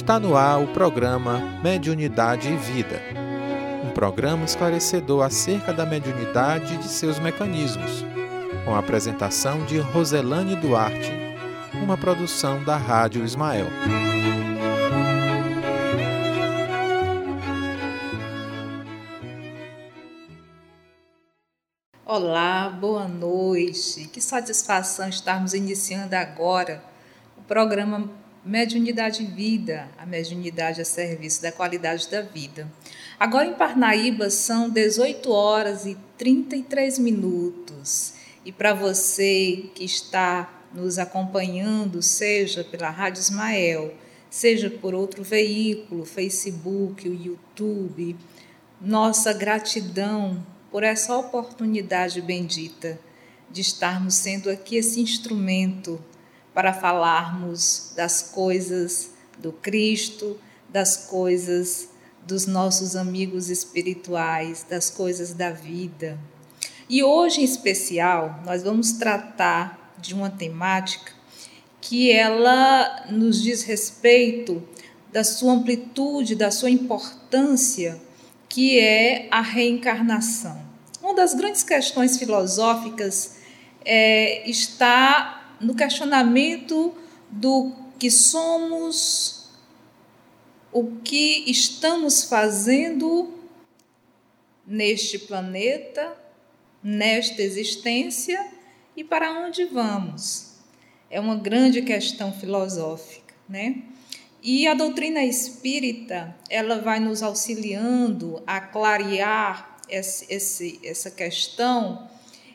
Está no ar o programa Mediunidade e Vida. Um programa esclarecedor acerca da mediunidade e de seus mecanismos, com a apresentação de Roselane Duarte, uma produção da Rádio Ismael. Olá, boa noite. Que satisfação estarmos iniciando agora o programa Mediunidade Vida, a mediunidade a serviço da qualidade da vida. Agora em Parnaíba são 18 horas e 33 minutos. E para você que está nos acompanhando, seja pela Rádio Ismael, seja por outro veículo, Facebook, o YouTube, nossa gratidão por essa oportunidade bendita de estarmos sendo aqui esse instrumento para falarmos das coisas do Cristo, das coisas dos nossos amigos espirituais, das coisas da vida. E hoje em especial, nós vamos tratar de uma temática que ela nos diz respeito da sua amplitude, da sua importância que é a reencarnação. Uma das grandes questões filosóficas é, está no questionamento do que somos, o que estamos fazendo neste planeta, nesta existência e para onde vamos. É uma grande questão filosófica, né? E a doutrina espírita, ela vai nos auxiliando a clarear esse, esse, essa questão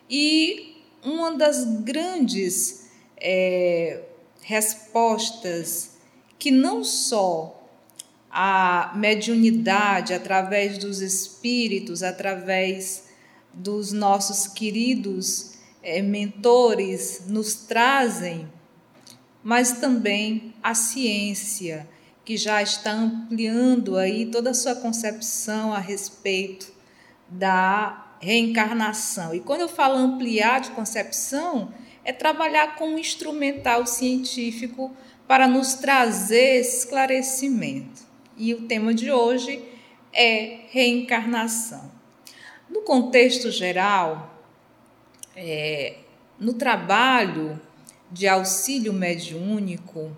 e uma das grandes é, respostas que não só a mediunidade através dos espíritos, através dos nossos queridos é, mentores nos trazem mas também a ciência, que já está ampliando aí toda a sua concepção a respeito da reencarnação. E quando eu falo ampliar de concepção, é trabalhar com um instrumental científico para nos trazer esclarecimento. E o tema de hoje é reencarnação. No contexto geral, é, no trabalho de auxílio mediúnico,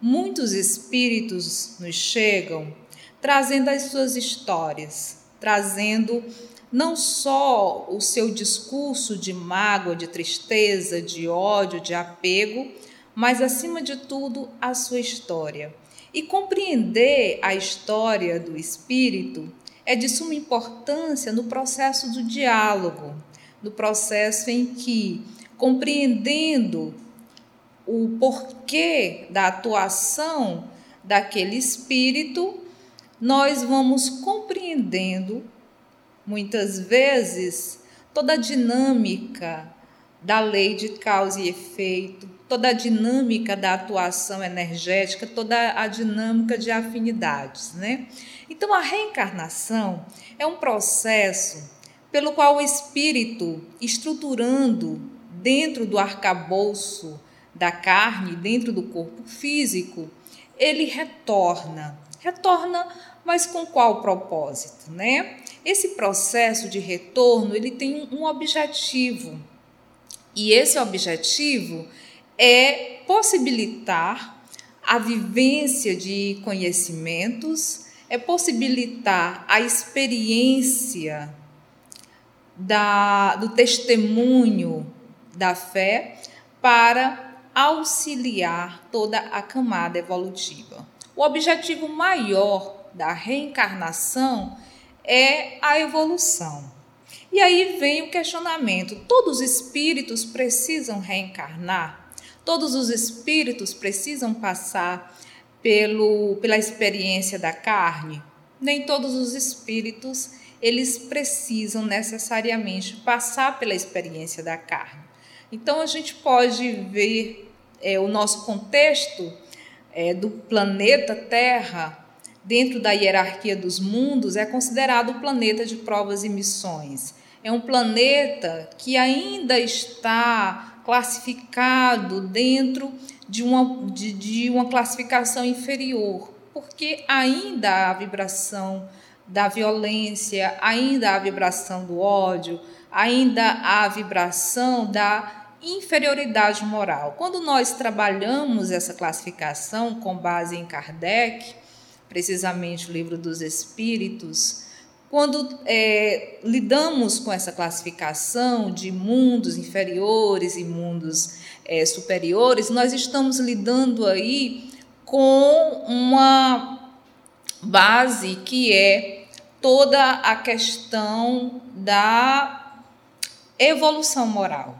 muitos espíritos nos chegam trazendo as suas histórias, trazendo não só o seu discurso de mágoa, de tristeza, de ódio, de apego, mas acima de tudo a sua história. E compreender a história do espírito é de suma importância no processo do diálogo, no processo em que, compreendendo o porquê da atuação daquele espírito, nós vamos compreendendo muitas vezes toda a dinâmica da lei de causa e efeito, toda a dinâmica da atuação energética, toda a dinâmica de afinidades, né? Então a reencarnação é um processo pelo qual o espírito, estruturando dentro do arcabouço da carne dentro do corpo físico, ele retorna. Retorna, mas com qual propósito, né? Esse processo de retorno, ele tem um objetivo. E esse objetivo é possibilitar a vivência de conhecimentos, é possibilitar a experiência da, do testemunho da fé para auxiliar toda a camada evolutiva. O objetivo maior da reencarnação é a evolução. E aí vem o questionamento: todos os espíritos precisam reencarnar? Todos os espíritos precisam passar pelo, pela experiência da carne? Nem todos os espíritos eles precisam necessariamente passar pela experiência da carne. Então a gente pode ver é, o nosso contexto é, do planeta Terra, dentro da hierarquia dos mundos, é considerado o planeta de provas e missões. É um planeta que ainda está classificado dentro de uma, de, de uma classificação inferior, Porque ainda há a vibração da violência, ainda há a vibração do ódio, ainda há a vibração da inferioridade moral. Quando nós trabalhamos essa classificação com base em Kardec, precisamente o livro dos Espíritos, quando é, lidamos com essa classificação de mundos inferiores e mundos é, superiores, nós estamos lidando aí com uma base que é toda a questão da evolução moral.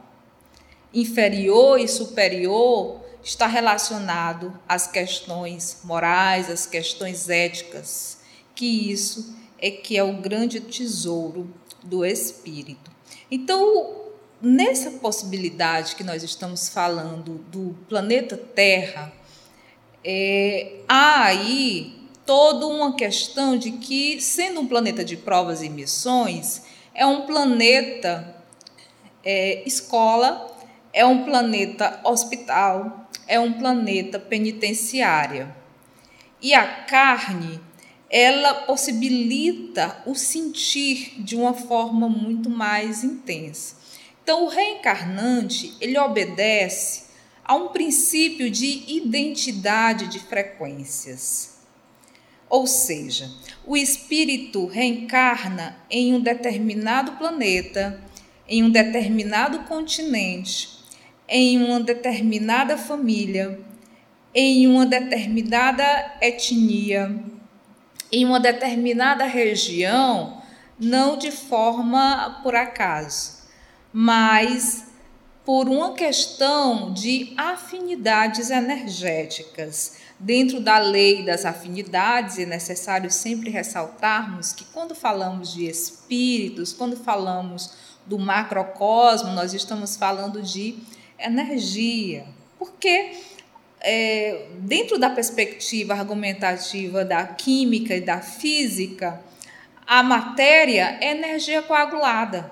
Inferior e superior está relacionado às questões morais, às questões éticas, que isso é que é o grande tesouro do espírito. Então, nessa possibilidade que nós estamos falando do planeta Terra, é, há aí toda uma questão de que, sendo um planeta de provas e missões, é um planeta é, escola, é um planeta hospital, é um planeta penitenciária. E a carne, ela possibilita o sentir de uma forma muito mais intensa. Então, o reencarnante, ele obedece a um princípio de identidade de frequências. Ou seja, o espírito reencarna em um determinado planeta, em um determinado continente, em uma determinada família, em uma determinada etnia, em uma determinada região, não de forma por acaso mas por uma questão de afinidades energéticas. Dentro da lei das afinidades, é necessário sempre ressaltarmos que quando falamos de espíritos, quando falamos do macrocosmo, nós estamos falando de energia. Porque é, dentro da perspectiva argumentativa da química e da física, a matéria é energia coagulada.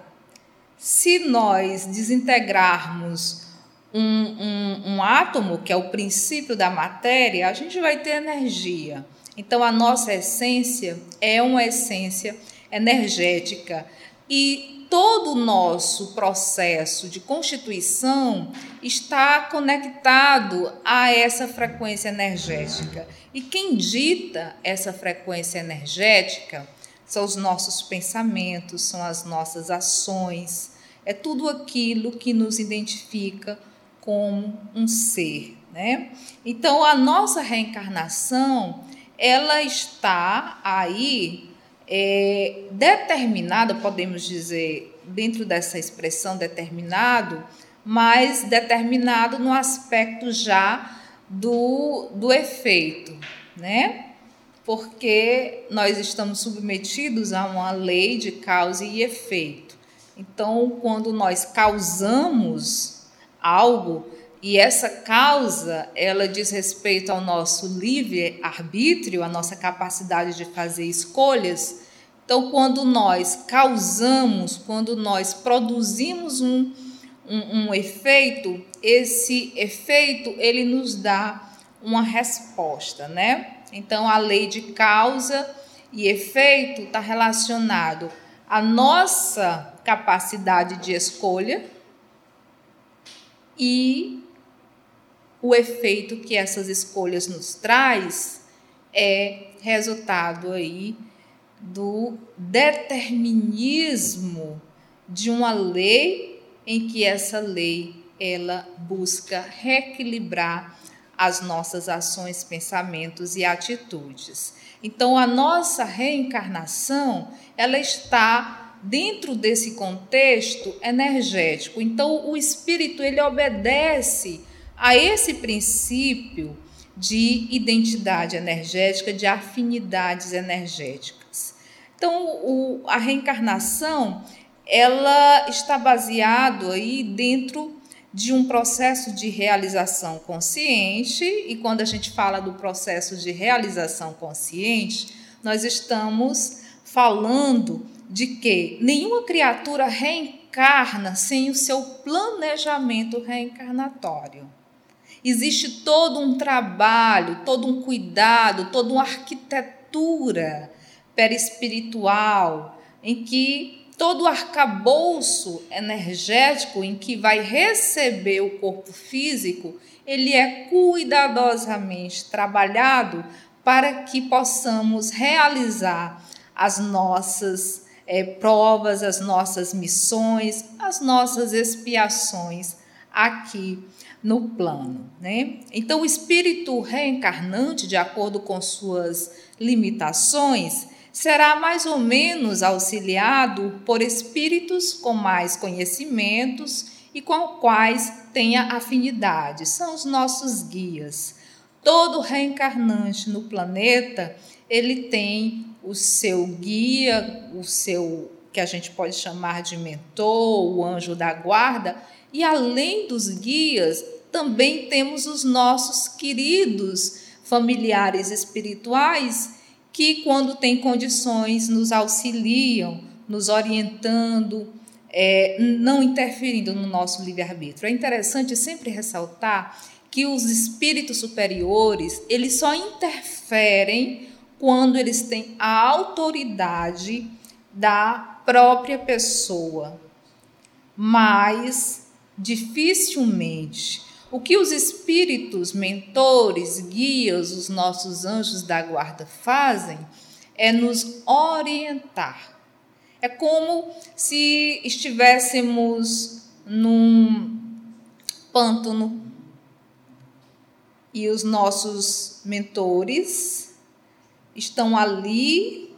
Se nós desintegrarmos um, um, um, átomo, que é o princípio da matéria, a gente vai ter energia. Então, a nossa essência é uma essência energética. E todo o nosso processo de constituição está conectado a essa frequência energética. E quem dita essa frequência energética são os nossos pensamentos, são as nossas ações, é tudo aquilo que nos identifica como um ser, né? Então a nossa reencarnação ela está aí é, determinada, podemos dizer, dentro dessa expressão determinado, mas determinado no aspecto já do, do efeito, né? porque nós estamos submetidos a uma lei de causa e efeito. Então, quando nós causamos algo e essa causa, ela diz respeito ao nosso livre arbítrio, a nossa capacidade de fazer escolhas. Então, quando nós causamos, quando nós produzimos um, um, um efeito, esse efeito ele nos dá uma resposta, né? Então, a lei de causa e efeito está relacionado à nossa capacidade de escolha e o efeito que essas escolhas nos traz é resultado aí do determinismo de uma lei em que essa lei ela busca reequilibrar as nossas ações, pensamentos e atitudes. Então, a nossa reencarnação, ela está dentro desse contexto energético. Então, o espírito ele obedece a esse princípio de identidade energética, de afinidades energéticas. Então, o, a reencarnação ela está baseado aí dentro de um processo de realização consciente, e quando a gente fala do processo de realização consciente, nós estamos falando de que nenhuma criatura reencarna sem o seu planejamento reencarnatório. Existe todo um trabalho, todo um cuidado, toda uma arquitetura perispiritual em que todo o arcabouço energético em que vai receber o corpo físico, ele é cuidadosamente trabalhado para que possamos realizar as nossas é, provas, as nossas missões, as nossas expiações aqui no plano. Né? Então, o espírito reencarnante, de acordo com suas limitações, será mais ou menos auxiliado por espíritos com mais conhecimentos e com quais tenha afinidade. São os nossos guias. Todo reencarnante no planeta, ele tem o seu guia, o seu que a gente pode chamar de mentor, o anjo da guarda, e além dos guias, também temos os nossos queridos familiares espirituais que, quando têm condições, nos auxiliam, nos orientando, é, não interferindo no nosso livre-arbítrio. É interessante sempre ressaltar que os espíritos superiores, eles só interferem quando eles têm a autoridade da própria pessoa. Mas dificilmente. O que os espíritos, mentores, guias, os nossos anjos da guarda fazem é nos orientar. É como se estivéssemos num pântano e os nossos mentores estão ali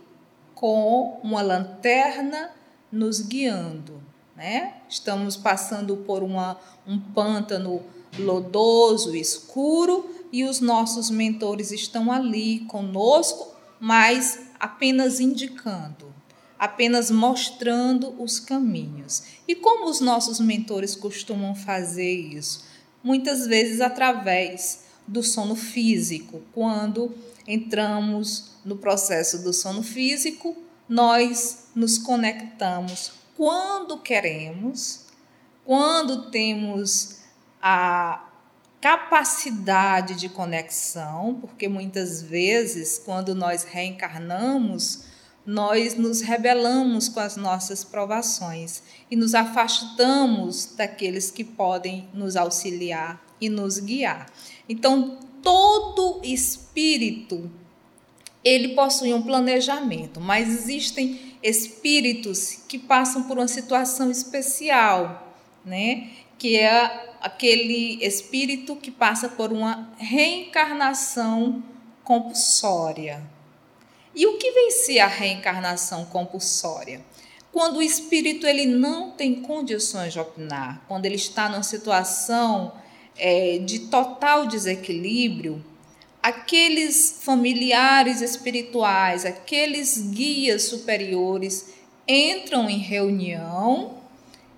com uma lanterna nos guiando né? Estamos passando por uma, um pântano lodoso, escuro, e os nossos mentores estão ali conosco, mas apenas indicando, apenas mostrando os caminhos. E como os nossos mentores costumam fazer isso? Muitas vezes através do sono físico. Quando entramos no processo do sono físico, nós nos conectamos quando queremos, quando temos a capacidade de conexão, porque muitas vezes, quando nós reencarnamos, nós nos rebelamos com as nossas provações e nos afastamos daqueles que podem nos auxiliar e nos guiar. Então, todo espírito ele possui um planejamento, mas existem espíritos que passam por uma situação especial, né? Que é aquele espírito que passa por uma reencarnação compulsória. E o que ser a reencarnação compulsória? Quando o espírito ele não tem condições de opinar, quando ele está numa situação é, de total desequilíbrio, aqueles familiares espirituais, aqueles guias superiores entram em reunião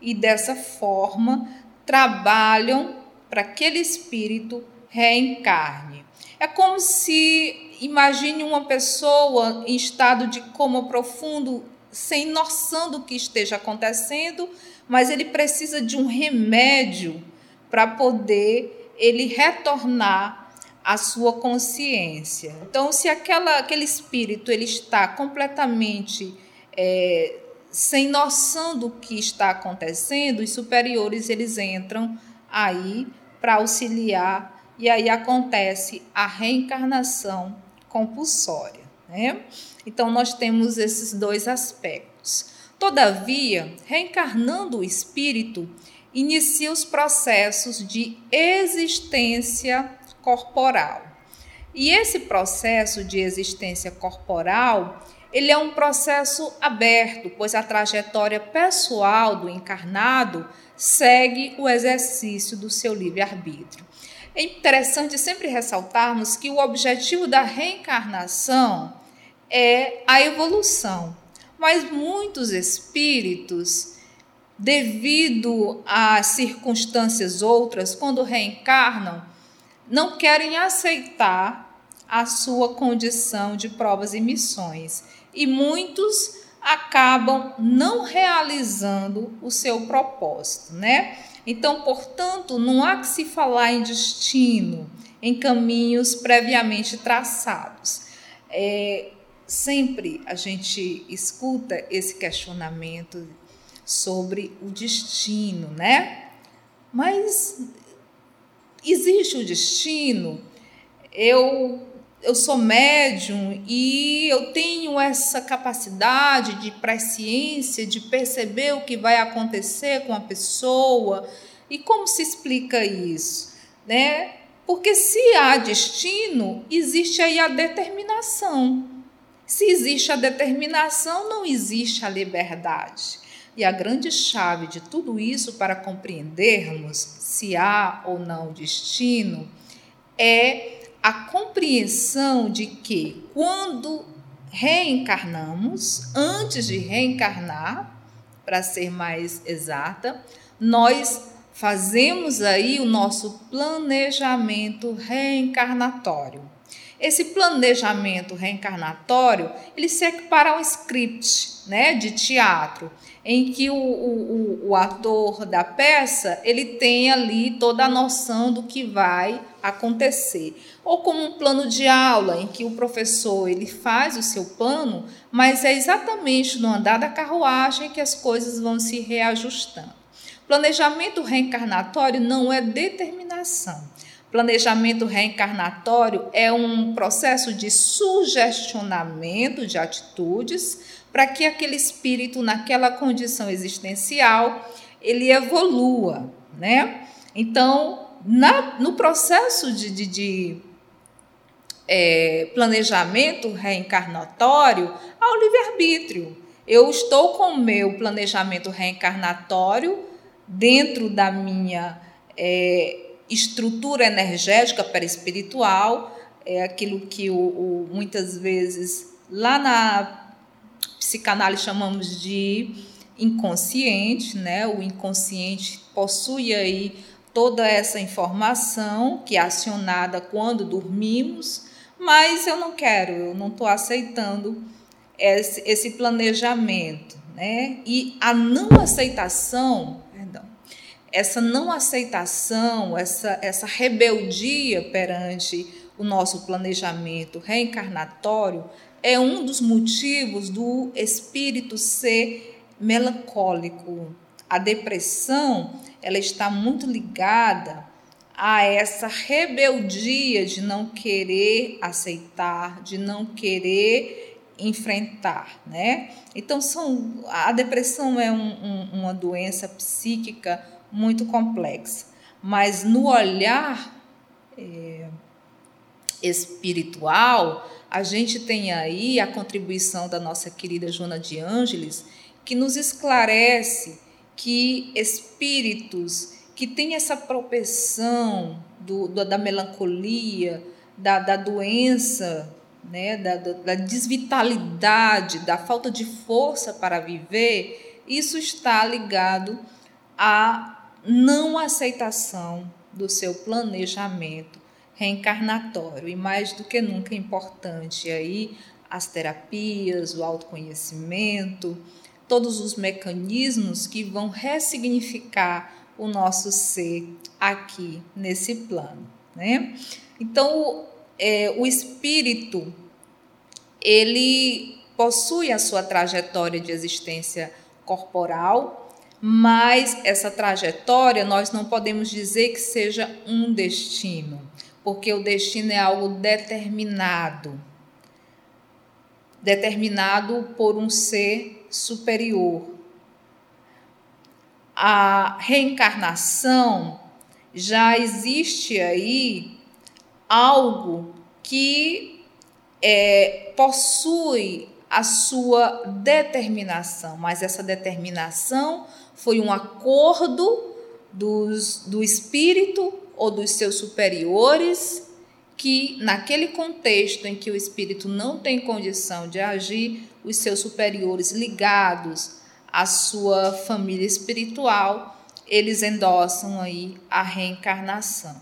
e dessa forma trabalham para que aquele espírito reencarne. É como se imagine uma pessoa em estado de coma profundo, sem noção do que esteja acontecendo, mas ele precisa de um remédio para poder ele retornar a sua consciência. Então, se aquela, aquele espírito ele está completamente é, sem noção do que está acontecendo, os superiores eles entram aí para auxiliar e aí acontece a reencarnação compulsória. Né? Então, nós temos esses dois aspectos. Todavia, reencarnando o espírito, inicia os processos de existência corporal. E esse processo de existência corporal, ele é um processo aberto, pois a trajetória pessoal do encarnado segue o exercício do seu livre-arbítrio. É interessante sempre ressaltarmos que o objetivo da reencarnação é a evolução, mas muitos espíritos, devido a circunstâncias outras, quando reencarnam, não querem aceitar a sua condição de provas e missões. E muitos acabam não realizando o seu propósito, né? Então, portanto, não há que se falar em destino, em caminhos previamente traçados. É, sempre a gente escuta esse questionamento sobre o destino, né? Mas existe o destino? Eu eu sou médium e eu tenho essa capacidade de presciência, de perceber o que vai acontecer com a pessoa. E como se explica isso? Né? Porque se há destino, existe aí a determinação. Se existe a determinação, não existe a liberdade. E a grande chave de tudo isso para compreendermos se há ou não destino é a compreensão de que quando reencarnamos, antes de reencarnar, para ser mais exata, nós fazemos aí o nosso planejamento reencarnatório. Esse planejamento reencarnatório, ele se equipara a um script né, de teatro, em que o, o, o, ator da peça ele tem ali toda a noção do que vai acontecer. Ou como um plano de aula, em que o professor ele faz o seu plano, mas é exatamente no andar da carruagem que as coisas vão se reajustando. Planejamento reencarnatório não é determinação. Planejamento reencarnatório é um processo de sugestionamento de atitudes para que aquele espírito, naquela condição existencial, ele evolua, né? Então, na, no processo de, de, de é, planejamento reencarnatório, há o livre-arbítrio. Eu estou com o meu planejamento reencarnatório dentro da minha é, estrutura energética perispiritual, é aquilo que o, o, muitas vezes lá na psicanálise chamamos de inconsciente, né? O inconsciente possui aí toda essa informação que é acionada quando dormimos, mas eu não quero, eu não estou aceitando esse, esse planejamento, né? E a não aceitação essa não aceitação, essa, essa rebeldia perante o nosso planejamento reencarnatório é um dos motivos do espírito ser melancólico. A depressão, ela está muito ligada a essa rebeldia de não querer aceitar, de não querer enfrentar, né? Então são a depressão é um, um, uma doença psíquica muito complexa. Mas no olhar é, espiritual, a gente tem aí a contribuição da nossa querida Joana de Ângeles, que nos esclarece que espíritos que têm essa propensão do, do, da melancolia, da, da doença, né, da, da desvitalidade, da falta de força para viver, isso está ligado a não aceitação do seu planejamento reencarnatório. E mais do que nunca é importante aí as terapias, o autoconhecimento, todos os mecanismos que vão ressignificar o nosso ser aqui nesse plano, né? Então, é, o espírito ele possui a sua trajetória de existência corporal, mas essa trajetória nós não podemos dizer que seja um destino, porque o destino é algo determinado determinado por um ser superior. A reencarnação já existe aí algo que é, possui a sua determinação, mas essa determinação foi um acordo dos, do espírito ou dos seus superiores que, naquele contexto em que o espírito não tem condição de agir, os seus superiores ligados à sua família espiritual, eles endossam aí a reencarnação.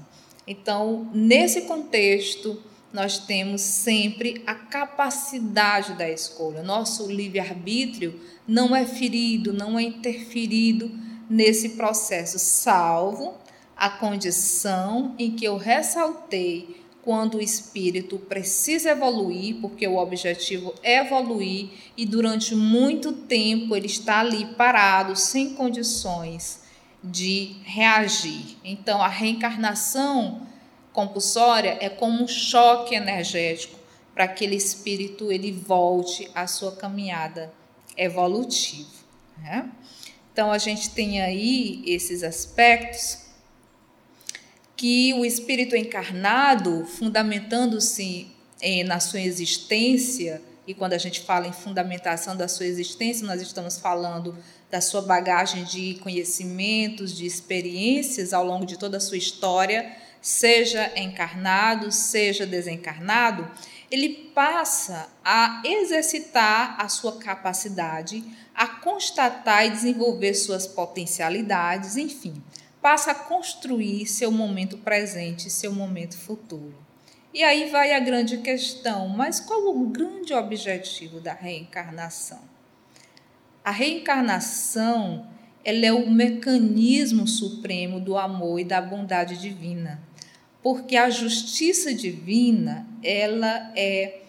Então, nesse contexto, nós temos sempre a capacidade da escolha. Nosso livre-arbítrio não é ferido, não é interferido nesse processo, salvo a condição em que eu ressaltei quando o espírito precisa evoluir, porque o objetivo é evoluir e durante muito tempo ele está ali parado, sem condições de reagir. Então, a reencarnação compulsória é como um choque energético para aquele espírito ele volte à sua caminhada evolutiva. Né? Então, a gente tem aí esses aspectos que o espírito encarnado, fundamentando-se na sua existência, e quando a gente fala em fundamentação da sua existência, nós estamos falando da sua bagagem de conhecimentos, de experiências ao longo de toda a sua história, seja encarnado, seja desencarnado, ele passa a exercitar a sua capacidade, a constatar e desenvolver suas potencialidades, enfim, passa a construir seu momento presente, seu momento futuro. E aí vai a grande questão, mas qual o grande objetivo da reencarnação? A reencarnação, ela é o mecanismo supremo do amor e da bondade divina. Porque a justiça divina, ela é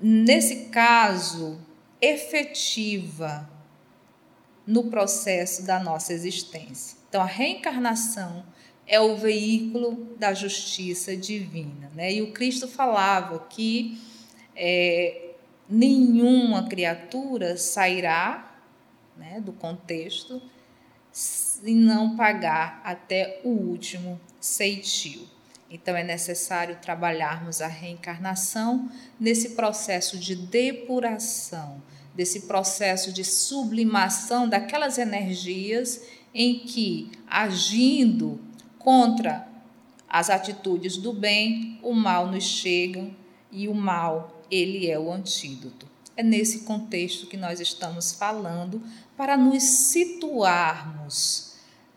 nesse caso efetiva no processo da nossa existência. Então, a reencarnação é o veículo da justiça divina. Né? E o Cristo falava que é, nenhuma criatura sairá né, do contexto se não pagar até o último ceitil. Então é necessário trabalharmos a reencarnação nesse processo de depuração, desse processo de sublimação daquelas energias em que, agindo contra as atitudes do bem, o mal nos chega e o mal, ele é o antídoto. É nesse contexto que nós estamos falando para nos situarmos,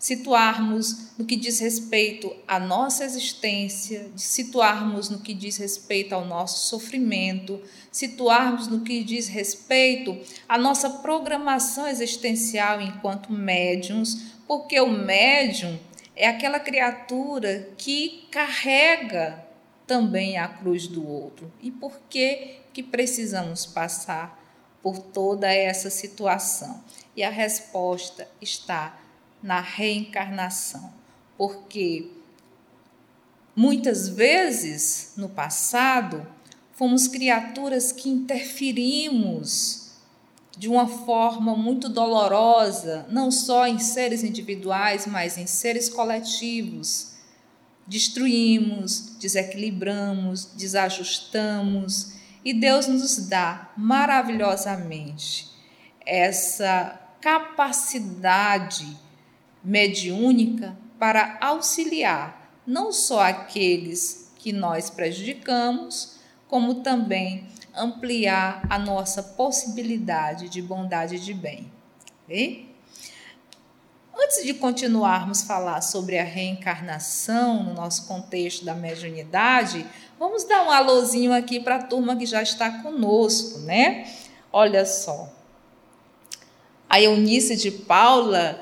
situarmos no que diz respeito à nossa existência, situarmos no que diz respeito ao nosso sofrimento, situarmos no que diz respeito à nossa programação existencial enquanto médiums, porque o médium é aquela criatura que carrega também a cruz do outro. E por que que precisamos passar por toda essa situação? E a resposta está na reencarnação, porque muitas vezes no passado fomos criaturas que interferimos de uma forma muito dolorosa, não só em seres individuais, mas em seres coletivos. Destruímos, desequilibramos, desajustamos, e Deus nos dá maravilhosamente essa capacidade mediúnica para auxiliar não só aqueles que nós prejudicamos, como também ampliar a nossa possibilidade de bondade de bem. Antes de continuarmos a falar sobre a reencarnação no nosso contexto da mediunidade, vamos dar um alôzinho aqui para a turma que já está conosco, né? Olha só. A Eunice de Paula,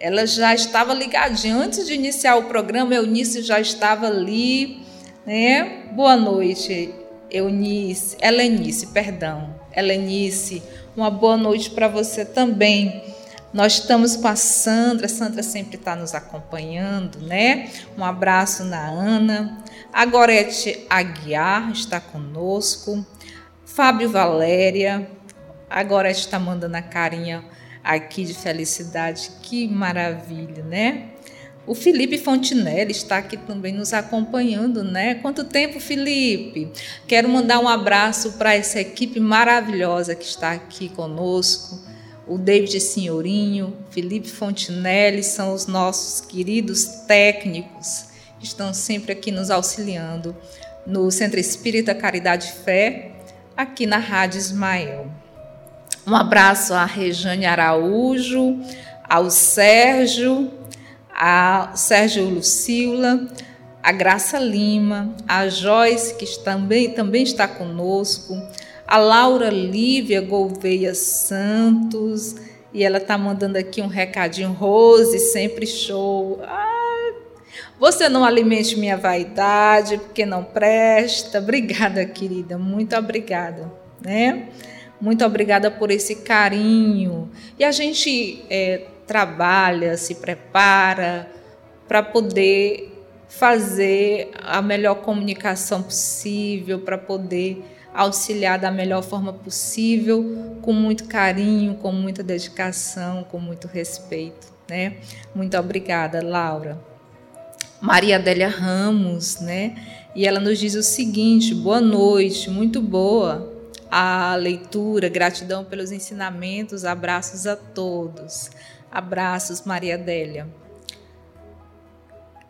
ela já estava ligadinha. Antes de iniciar o programa, a Eunice já estava ali, né? Boa noite, Eunice, Helenice, perdão, Helenice, uma boa noite para você também. Nós estamos com a Sandra, Sandra sempre está nos acompanhando, né? Um abraço na Ana. A Gorete Aguiar está conosco. Fábio Valéria. A Gorete está mandando a carinha aqui de felicidade. Que maravilha, né? O Felipe Fontinelli está aqui também nos acompanhando, né? Quanto tempo, Felipe? Quero mandar um abraço para essa equipe maravilhosa que está aqui conosco. O David Senhorinho, Felipe Fontinelli são os nossos queridos técnicos que estão sempre aqui nos auxiliando no Centro Espírita Caridade e Fé, aqui na Rádio Ismael. Um abraço à Rejane Araújo, ao Sérgio, a Sérgio Lucila, a Graça Lima, a Joyce, que também, também está conosco, a Laura Lívia Gouveia Santos, E ela tá mandando aqui um recadinho, Rose, sempre show. Ah, você não alimente minha vaidade, porque não presta. Obrigada, querida, muito obrigada, né? Muito obrigada por esse carinho. E a gente é, trabalha, se prepara para poder fazer a melhor comunicação possível, para poder auxiliar da melhor forma possível, com muito carinho, com muita dedicação, com muito respeito, né? Muito obrigada, Laura. Maria Adélia Ramos, né? E ela nos diz o seguinte: boa noite, muito boa a leitura, gratidão pelos ensinamentos, abraços a todos. Abraços, Maria Adélia.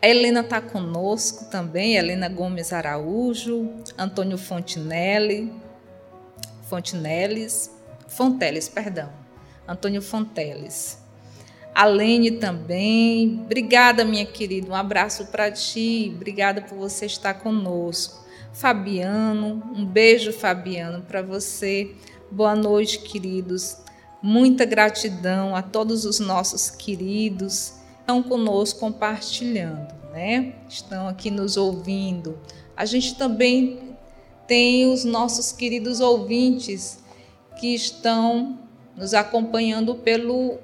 A Helena está conosco também, Helena Gomes Araújo, Antônio Fontinelli, Fontinelles, Fonteles, perdão, Antônio Fonteles. A Lene também, obrigada minha querida, um abraço para ti, obrigada por você estar conosco. Fabiano, um beijo Fabiano para você. Boa noite, queridos. Muita gratidão a todos os nossos queridos estão conosco compartilhando, né? Estão aqui nos ouvindo. A gente também tem os nossos queridos ouvintes que estão nos acompanhando pelo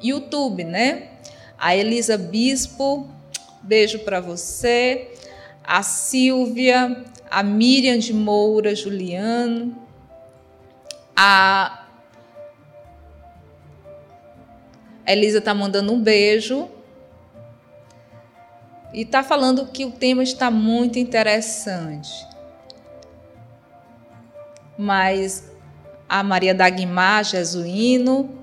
YouTube, né? A Elisa Bispo, beijo para você. A Silvia, a Miriam de Moura Juliano, a Elisa está mandando um beijo e está falando que o tema está muito interessante. Mas a Maria Dagmar Jesuíno,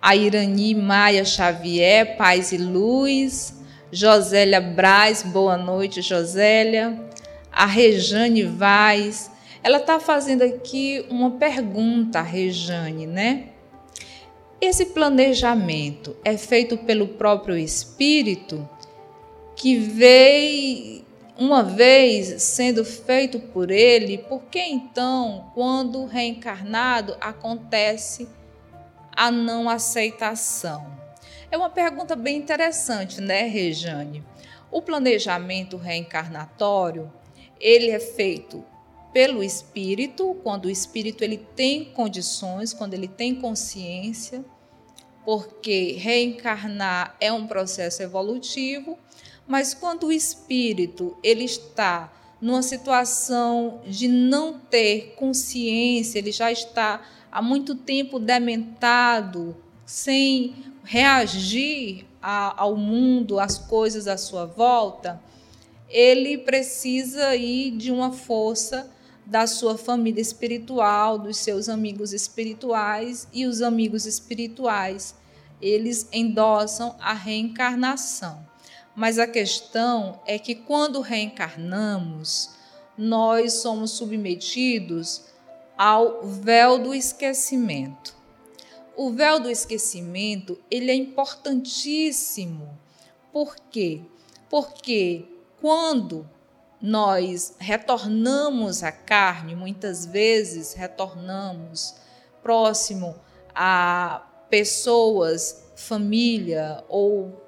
a Irani Maia Xavier, Paz e Luz, Josélia Braz, boa noite, Josélia, a Rejane Vaz. Ela está fazendo aqui uma pergunta, Rejane, né? Esse planejamento é feito pelo próprio Espírito que veio uma vez sendo feito por ele, por que então, quando reencarnado, acontece a não aceitação? É uma pergunta bem interessante, né, Rejane? O planejamento reencarnatório, ele é feito pelo espírito, quando o espírito ele tem condições, quando ele tem consciência, porque reencarnar é um processo evolutivo mas quando o espírito ele está numa situação de não ter consciência, ele já está há muito tempo dementado, sem reagir a, ao mundo, às coisas à sua volta, ele precisa ir de uma força da sua família espiritual, dos seus amigos espirituais e os amigos espirituais. Eles endossam a reencarnação. Mas a questão é que quando reencarnamos, nós somos submetidos ao véu do esquecimento. O véu do esquecimento, ele é importantíssimo. Por quê? Porque quando nós retornamos à carne, muitas vezes retornamos próximo a pessoas, família ou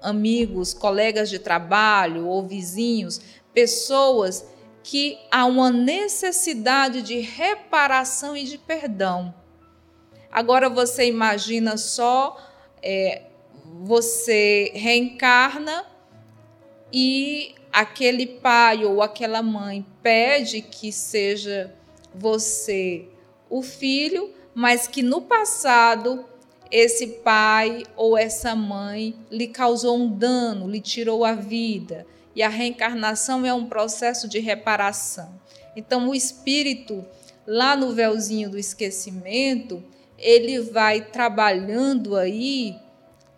amigos, colegas de trabalho ou vizinhos, pessoas que há uma necessidade de reparação e de perdão. Agora você imagina só, é, você reencarna e aquele pai ou aquela mãe pede que seja você o filho, mas que no passado esse pai ou essa mãe lhe causou um dano, lhe tirou a vida. E a reencarnação é um processo de reparação. Então, o espírito, lá no véuzinho do esquecimento, ele vai trabalhando aí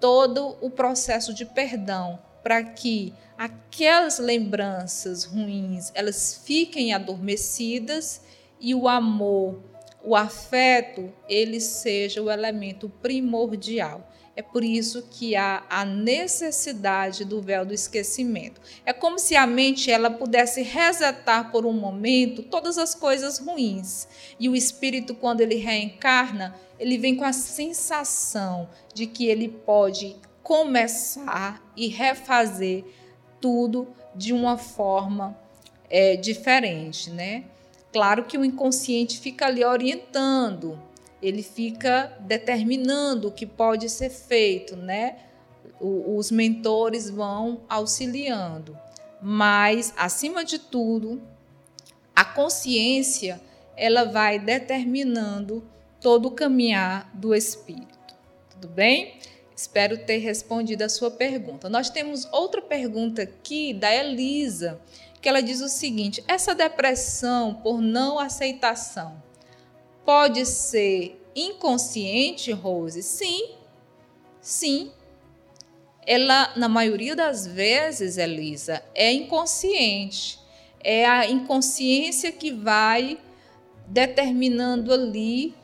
todo o processo de perdão para que aquelas lembranças ruins elas fiquem adormecidas e o amor o afeto ele seja o elemento primordial. É por isso que há a necessidade do véu do esquecimento. É como se a mente ela pudesse resetar por um momento todas as coisas ruins. E o espírito quando ele reencarna, ele vem com a sensação de que ele pode começar e refazer tudo de uma forma é, diferente, né? Claro que o inconsciente fica ali orientando, ele fica determinando o que pode ser feito, né? O, os mentores vão auxiliando, mas acima de tudo, a consciência ela vai determinando todo o caminhar do espírito. Tudo bem? Espero ter respondido a sua pergunta. Nós temos outra pergunta aqui da Elisa, que ela diz o seguinte: essa depressão por não aceitação pode ser inconsciente, Rose? Sim, sim. Ela, na maioria das vezes, Elisa, é inconsciente. É a inconsciência que vai determinando ali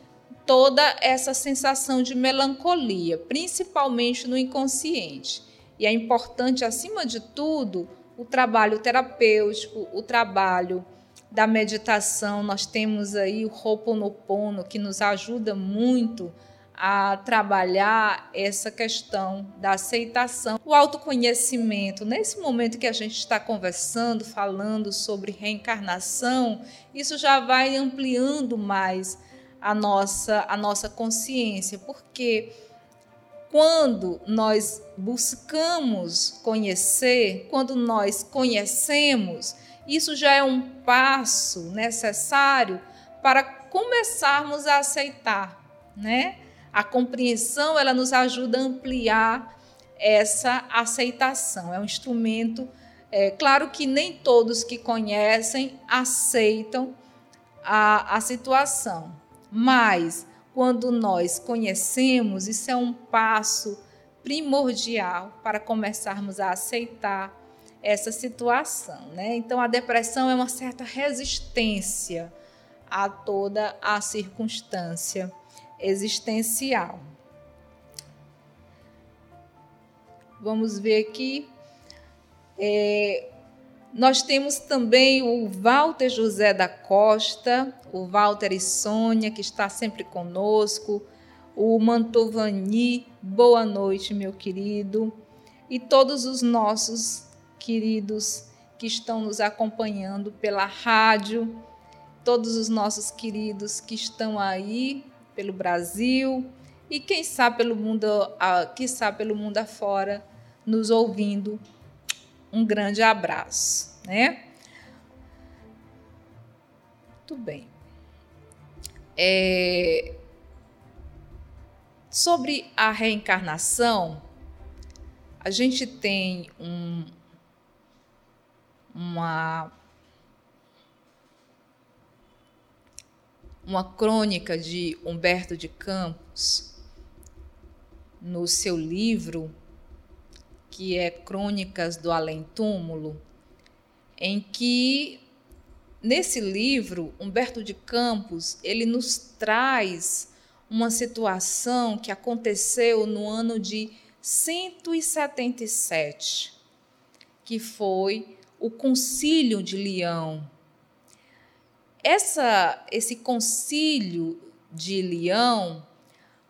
toda essa sensação de melancolia, principalmente no inconsciente. E é importante, acima de tudo, o trabalho terapêutico, o trabalho da meditação. Nós temos aí o Ho'oponopono, que nos ajuda muito a trabalhar essa questão da aceitação, o autoconhecimento. Nesse momento que a gente está conversando, falando sobre reencarnação, isso já vai ampliando mais a nossa, a nossa consciência, porque quando nós buscamos conhecer, quando nós conhecemos, isso já é um passo necessário para começarmos a aceitar, né? A compreensão ela nos ajuda a ampliar essa aceitação. É um instrumento, é claro que nem todos que conhecem aceitam a, a situação, mas quando nós conhecemos, isso é um passo primordial para começarmos a aceitar essa situação, né? Então a depressão é uma certa resistência a toda a circunstância existencial. Vamos ver aqui. É, nós temos também o Walter José da Costa, o Walter e Sônia, que está sempre conosco, o Mantovani, boa noite, meu querido, e todos os nossos queridos que estão nos acompanhando pela rádio, todos os nossos queridos que estão aí pelo Brasil e quem sabe pelo mundo, quem sabe pelo mundo afora, nos ouvindo um grande abraço, né? Tudo bem. É... Sobre a reencarnação, a gente tem um, uma uma crônica de Humberto de Campos no seu livro que é Crônicas do Além Túmulo, em que nesse livro Humberto de Campos ele nos traz uma situação que aconteceu no ano de 177, que foi o Concílio de Leão. Essa, esse Concílio de Leão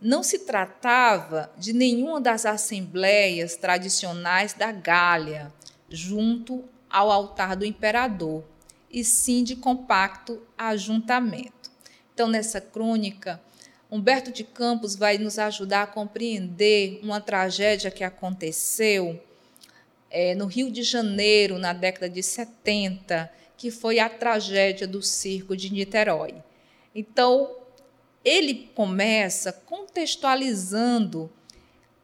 não se tratava de nenhuma das assembleias tradicionais da Gália, junto ao altar do imperador, e sim de compacto ajuntamento. Então, nessa crônica, Humberto de Campos vai nos ajudar a compreender uma tragédia que aconteceu é, no Rio de Janeiro, na década de 70, que foi a tragédia do circo de Niterói. Então, ele começa contextualizando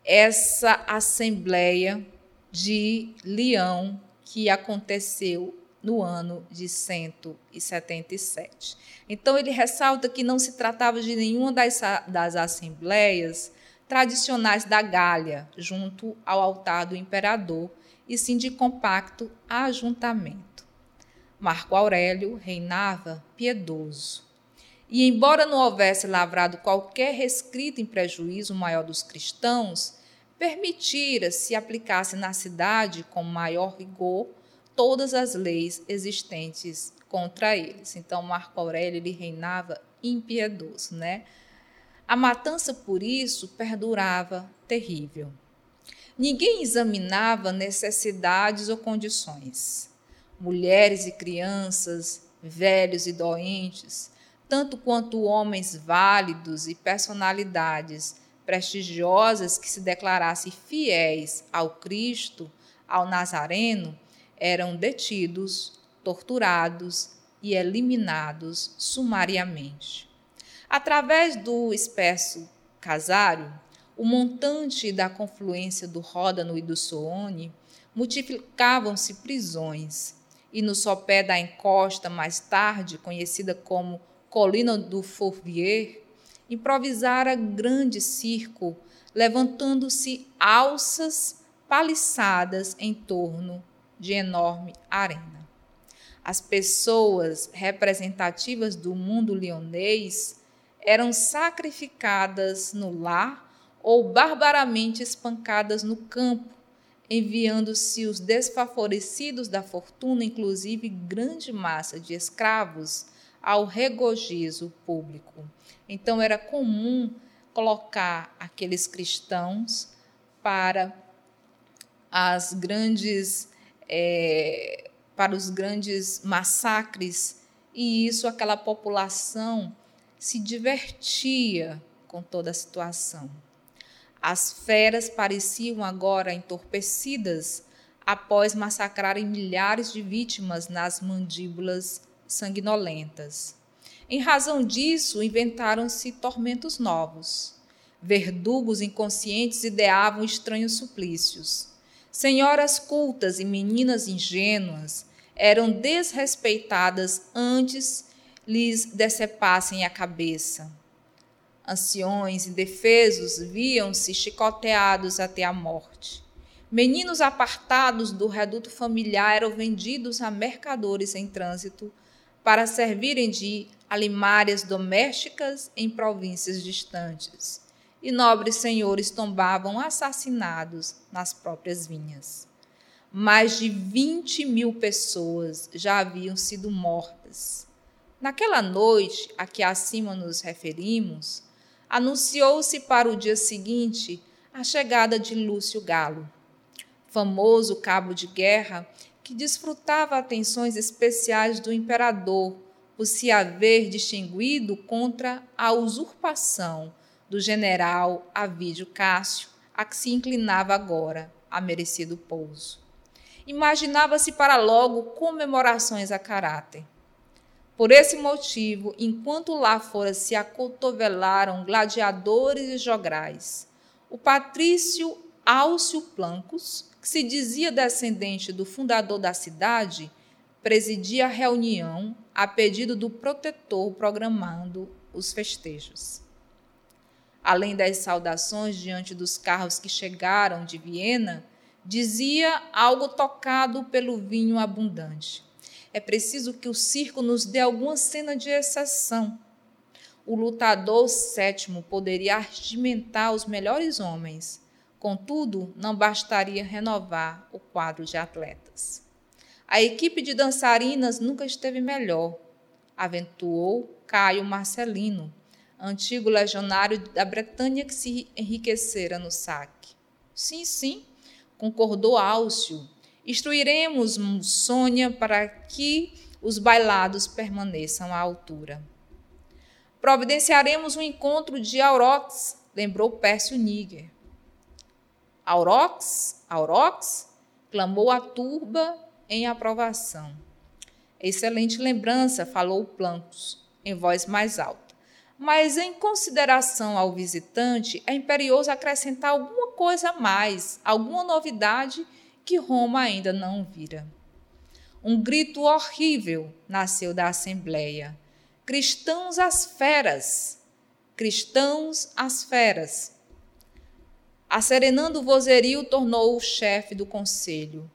essa assembleia de Leão que aconteceu no ano de 177. Então, ele ressalta que não se tratava de nenhuma das, das assembleias tradicionais da Gália, junto ao altar do imperador, e sim de compacto ajuntamento. Marco Aurélio reinava piedoso E, embora não houvesse lavrado qualquer rescrito em prejuízo maior dos cristãos, permitira se aplicasse na cidade com maior rigor todas as leis existentes contra eles. Então, Marco Aurélio ele reinava impiedoso, né? A matança por isso perdurava terrível. Ninguém examinava necessidades ou condições. Mulheres e crianças, velhos e doentes, tanto quanto homens válidos e personalidades prestigiosas que se declarassem fiéis ao Cristo, ao Nazareno, eram detidos, torturados e eliminados sumariamente. Através do espécie casário, o montante da confluência do Ródano e do Soone multiplicavam-se prisões, e no sopé da encosta, mais tarde conhecida como Colina do Fourvier, improvisara grande circo, levantando-se alças paliçadas em torno de enorme arena. As pessoas representativas do mundo leonês eram sacrificadas no lar ou barbaramente espancadas no campo, enviando-se os desfavorecidos da fortuna, inclusive grande massa de escravos, ao regozijo público. Então era comum colocar aqueles cristãos para as grandes é, para os grandes massacres e isso aquela população se divertia com toda a situação. As feras pareciam agora entorpecidas após massacrarem milhares de vítimas nas mandíbulas sanguinolentas. Em razão disso, inventaram-se tormentos novos. Verdugos inconscientes ideavam estranhos suplícios. Senhoras cultas e meninas ingênuas eram desrespeitadas antes lhes decepassem a cabeça. Anciões indefesos viam-se chicoteados até a morte. Meninos apartados do reduto familiar eram vendidos a mercadores em trânsito para servirem de alimárias domésticas em províncias distantes, e nobres senhores tombavam assassinados nas próprias vinhas. Mais de 20 mil pessoas já haviam sido mortas. Naquela noite a que acima nos referimos, anunciou-se para o dia seguinte a chegada de Lúcio Galo, famoso cabo de guerra que desfrutava atenções especiais do imperador por se haver distinguido contra a usurpação do general Avídio Cássio, a que se inclinava agora a merecido pouso. Imaginava-se para logo comemorações a caráter. Por esse motivo, enquanto lá fora se acotovelaram gladiadores e jograis, o patrício Álcio Plancos que se dizia descendente do fundador da cidade, presidia a reunião a pedido do protetor programando os festejos. Além das saudações diante dos carros que chegaram de Viena, dizia algo tocado pelo vinho abundante. É preciso que o circo nos dê alguma cena de exceção. O lutador sétimo poderia argimentar os melhores homens, Contudo, não bastaria renovar o quadro de atletas. A equipe de dançarinas nunca esteve melhor, aventuou Caio Marcelino, antigo legionário da Bretanha que se enriquecera no saque. Sim, sim, concordou Álcio. Instruiremos Sônia para que os bailados permaneçam à altura. Providenciaremos um encontro de Aurox, lembrou Pércio Níger. Aurox, Aurox, clamou a turba em aprovação. Excelente lembrança, falou Plancos, em voz mais alta. Mas, em consideração ao visitante, é imperioso acrescentar alguma coisa a mais, alguma novidade que Roma ainda não vira. Um grito horrível nasceu da Assembleia. Cristãos às feras! Cristãos às feras! Acerenando o vozerio, tornou o chefe do conselho.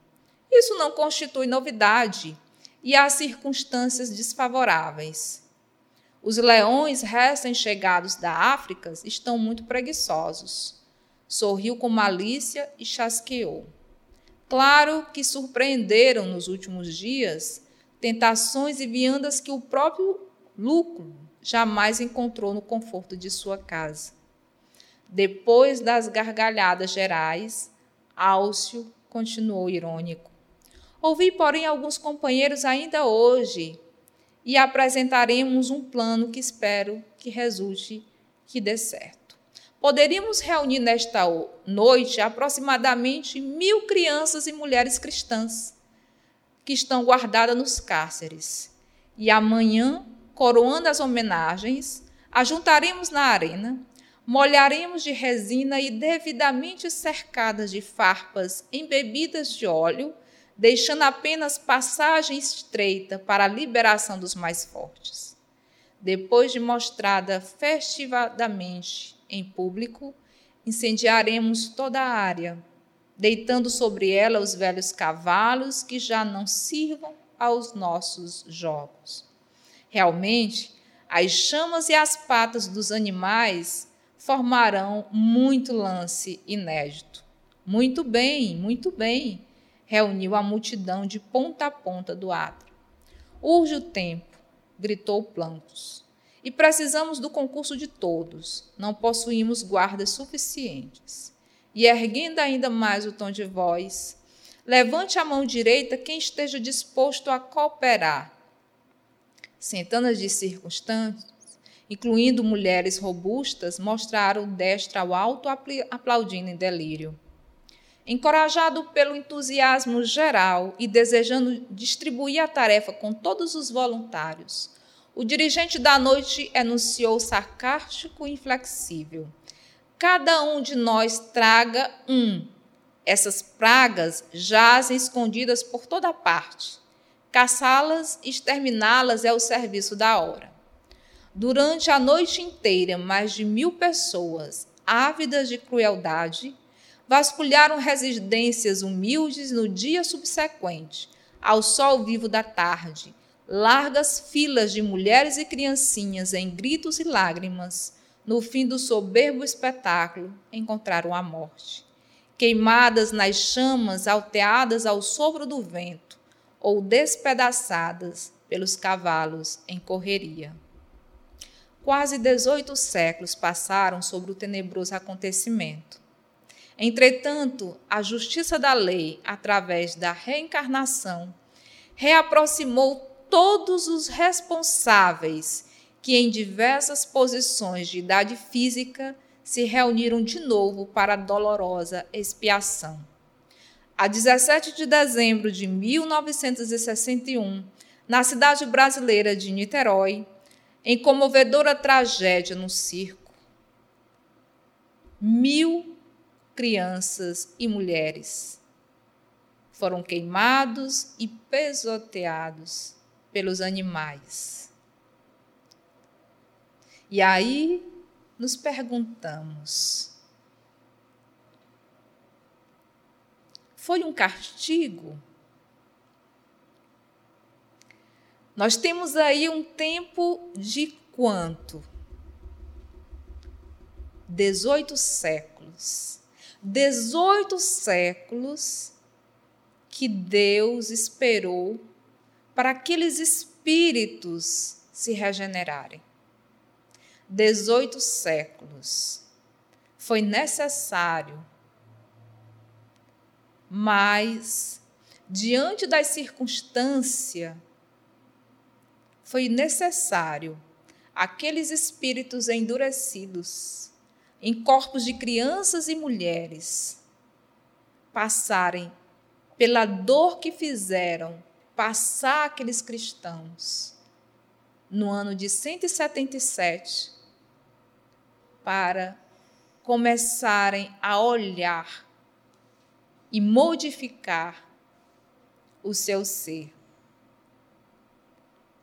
Isso não constitui novidade e há circunstâncias desfavoráveis. Os leões recém-chegados da África estão muito preguiçosos. Sorriu com malícia e chasqueou. Claro que surpreenderam nos últimos dias tentações e viandas que o próprio lucro jamais encontrou no conforto de sua casa. Depois das gargalhadas gerais, Álcio continuou irônico. Ouvi, porém, alguns companheiros ainda hoje e apresentaremos um plano que espero que resulte que dê certo. Poderíamos reunir nesta noite aproximadamente mil crianças e mulheres cristãs que estão guardadas nos cárceres. E amanhã, coroando as homenagens, ajuntaremos na arena, molharemos de resina e devidamente cercadas de farpas embebidas de óleo, deixando apenas passagem estreita para a liberação dos mais fortes. Depois de mostrada festivadamente em público, incendiaremos toda a área, deitando sobre ela os velhos cavalos que já não sirvam aos nossos jogos. Realmente, as chamas e as patas dos animais formarão muito lance inédito. Muito bem, muito bem, reuniu a multidão de ponta a ponta do átrio. Urge o tempo, gritou Plancos. E precisamos do concurso de todos. Não possuímos guardas suficientes e erguendo ainda mais o tom de voz, levante a mão direita quem esteja disposto a cooperar. Centenas de circunstantes, incluindo mulheres robustas, mostraram destra ao alto aplaudindo em delírio. Encorajado pelo entusiasmo geral e desejando distribuir a tarefa com todos os voluntários, o dirigente da noite enunciou sarcástico e inflexível cada um de nós traga um. Essas pragas jazem escondidas por toda parte. Caçá-las e exterminá-las é o serviço da hora. Durante a noite inteira, mais de mil pessoas, ávidas de crueldade, vasculharam residências humildes no dia subsequente, ao sol vivo da tarde, largas filas de mulheres e criancinhas em gritos e lágrimas, no fim do soberbo espetáculo, encontraram a morte. Queimadas nas chamas, alteadas ao sopro do vento, ou despedaçadas pelos cavalos em correria. Quase 18 séculos passaram sobre o tenebroso acontecimento. Entretanto, a justiça da lei, através da reencarnação, reaproximou todos os responsáveis que em diversas posições de idade física se reuniram de novo para a dolorosa expiação. A 17 de dezembro de 1961, na cidade brasileira de Niterói, em comovedora tragédia no circo, mil crianças e mulheres foram queimados e pesoteados pelos animais. E aí nos perguntamos: foi um castigo? Nós temos aí um tempo de quanto? 18 séculos. 18 séculos que Deus esperou para aqueles espíritos se regenerarem. 18 séculos. Foi necessário, mas, diante das circunstâncias, foi necessário aqueles espíritos endurecidos, em corpos de crianças e mulheres, passarem pela dor que fizeram passar aqueles cristãos no ano de 177 para começarem a olhar e modificar o seu ser.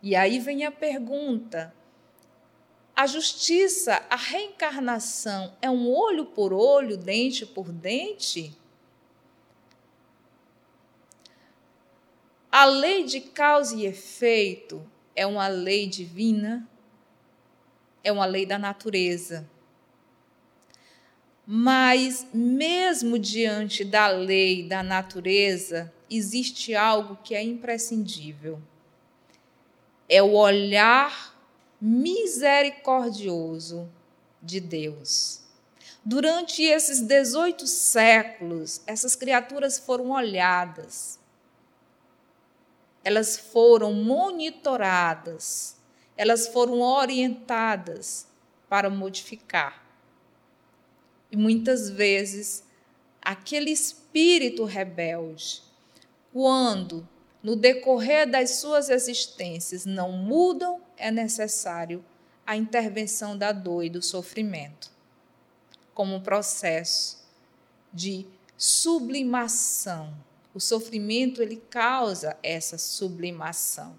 E aí vem a pergunta: a justiça, a reencarnação é um olho por olho, dente por dente? A lei de causa e efeito é uma lei divina? é uma lei da natureza. Mas, mesmo diante da lei da natureza, existe algo que é imprescindível. É o olhar misericordioso de Deus. Durante esses 18 séculos, essas criaturas foram olhadas, elas foram monitoradas, elas foram orientadas para modificar. E muitas vezes, aquele espírito rebelde, quando no decorrer das suas existências não mudam, é necessário a intervenção da dor e do sofrimento, como um processo de sublimação. O sofrimento ele causa essa sublimação.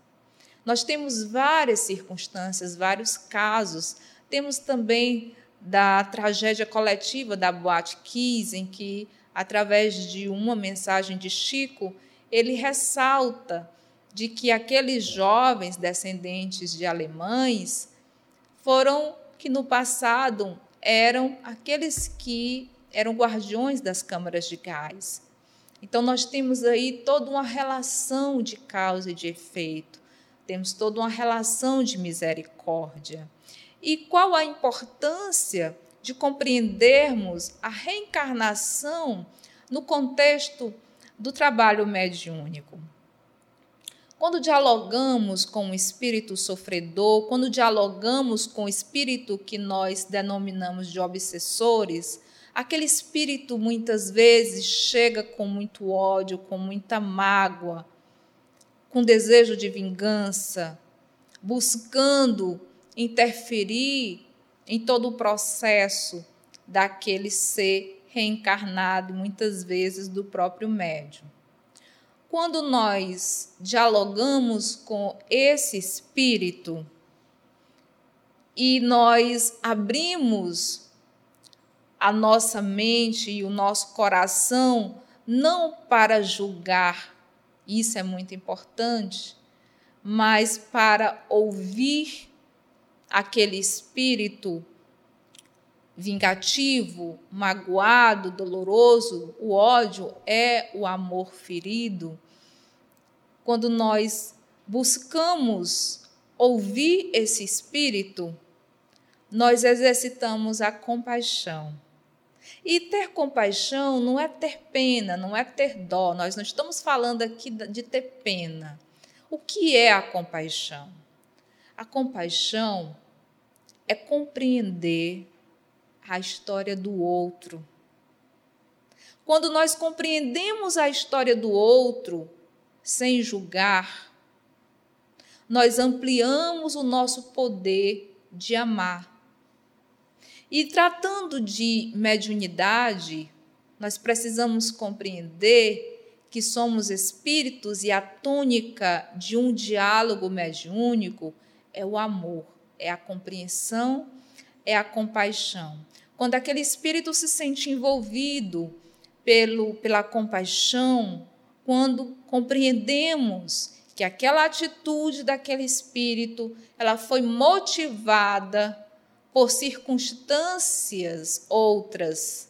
Nós temos várias circunstâncias, vários casos. Temos também da tragédia coletiva da Boate Kiss, em que, através de uma mensagem de Chico, ele ressalta de que aqueles jovens descendentes de alemães foram que no passado eram aqueles que eram guardiões das câmaras de gás. Então nós temos aí toda uma relação de causa e de efeito. Temos toda uma relação de misericórdia. E qual a importância de compreendermos a reencarnação no contexto do trabalho mediúnico? Quando dialogamos com o espírito sofredor, quando dialogamos com o espírito que nós denominamos de obsessores, aquele espírito muitas vezes chega com muito ódio, com muita mágoa, com desejo de vingança, buscando interferir em todo o processo daquele ser reencarnado, muitas vezes do próprio médium. Quando nós dialogamos com esse espírito e nós abrimos a nossa mente e o nosso coração não para julgar isso é muito importante, mas para ouvir aquele espírito vingativo, magoado, doloroso, o ódio é o amor ferido. Quando nós buscamos ouvir esse espírito, nós exercitamos a compaixão. E ter compaixão não é ter pena, não é ter dó. Nós não estamos falando aqui de ter pena. O que é a compaixão? A compaixão é compreender a história do outro. Quando nós compreendemos a história do outro sem julgar, nós ampliamos o nosso poder de amar. E tratando de mediunidade, nós precisamos compreender que somos espíritos e a tônica de um diálogo mediúnico é o amor, é a compreensão, é a compaixão. Quando aquele espírito se sente envolvido pelo, pela compaixão, quando compreendemos que aquela atitude daquele espírito, ela foi motivada por circunstâncias outras,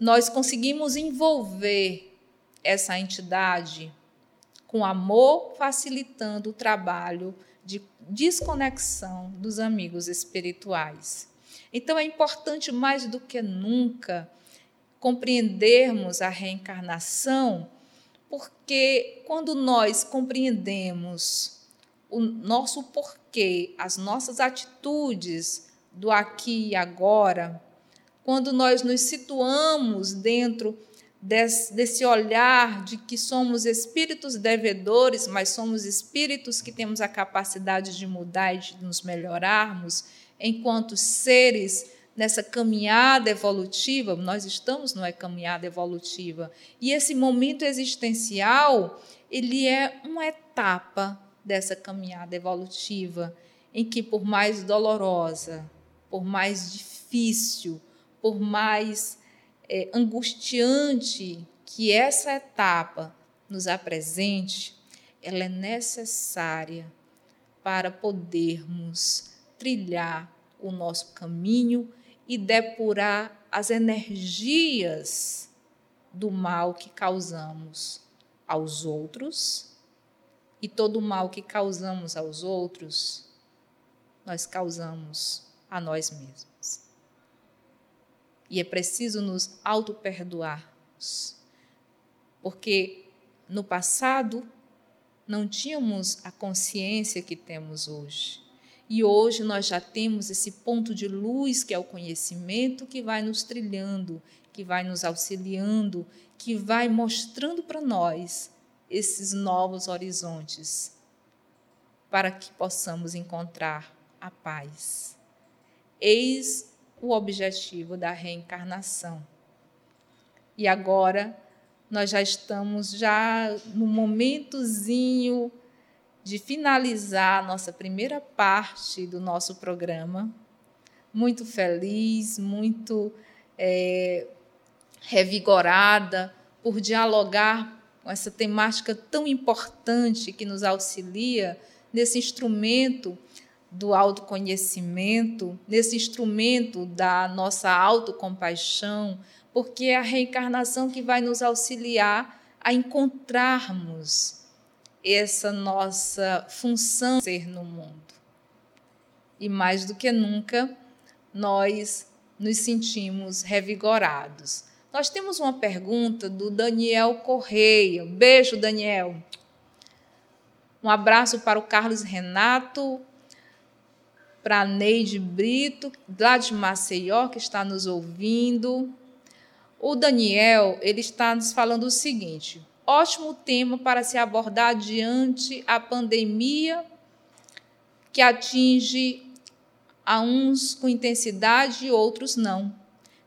nós conseguimos envolver essa entidade com amor, facilitando o trabalho de desconexão dos amigos espirituais. Então é importante mais do que nunca compreendermos a reencarnação, porque quando nós compreendemos o nosso porquê, as nossas atitudes do aqui e agora, quando nós nos situamos dentro desse, desse olhar de que somos espíritos devedores, mas somos espíritos que temos a capacidade de mudar e de nos melhorarmos, enquanto seres nessa caminhada evolutiva, nós estamos numa caminhada evolutiva, e esse momento existencial, ele é uma etapa dessa caminhada evolutiva, em que, por mais dolorosa, por mais difícil, por mais é, angustiante que essa etapa nos apresente, ela é necessária para podermos trilhar o nosso caminho e depurar as energias do mal que causamos aos outros e todo o mal que causamos aos outros, nós causamos a nós mesmos. E é preciso nos auto-perdoarmos, porque no passado não tínhamos a consciência que temos hoje. E hoje nós já temos esse ponto de luz que é o conhecimento que vai nos trilhando, que vai nos auxiliando, que vai mostrando para nós esses novos horizontes, para que possamos encontrar a paz. Eis o objetivo da reencarnação. E agora nós já estamos já no momentozinho de finalizar a nossa primeira parte do nosso programa. Muito feliz, muito é, revigorada por dialogar com essa temática tão importante que nos auxilia nesse instrumento do autoconhecimento, nesse instrumento da nossa autocompaixão, porque é a reencarnação que vai nos auxiliar a encontrarmos essa nossa função ser no mundo. E mais do que nunca, nós nos sentimos revigorados. Nós temos uma pergunta do Daniel Correia. Beijo, Daniel. Um abraço para o Carlos Renato, para Neide Brito, lá de Maceió, que está nos ouvindo. O Daniel, ele está nos falando o seguinte: ótimo tema para se abordar diante a pandemia que atinge a uns com intensidade e outros não.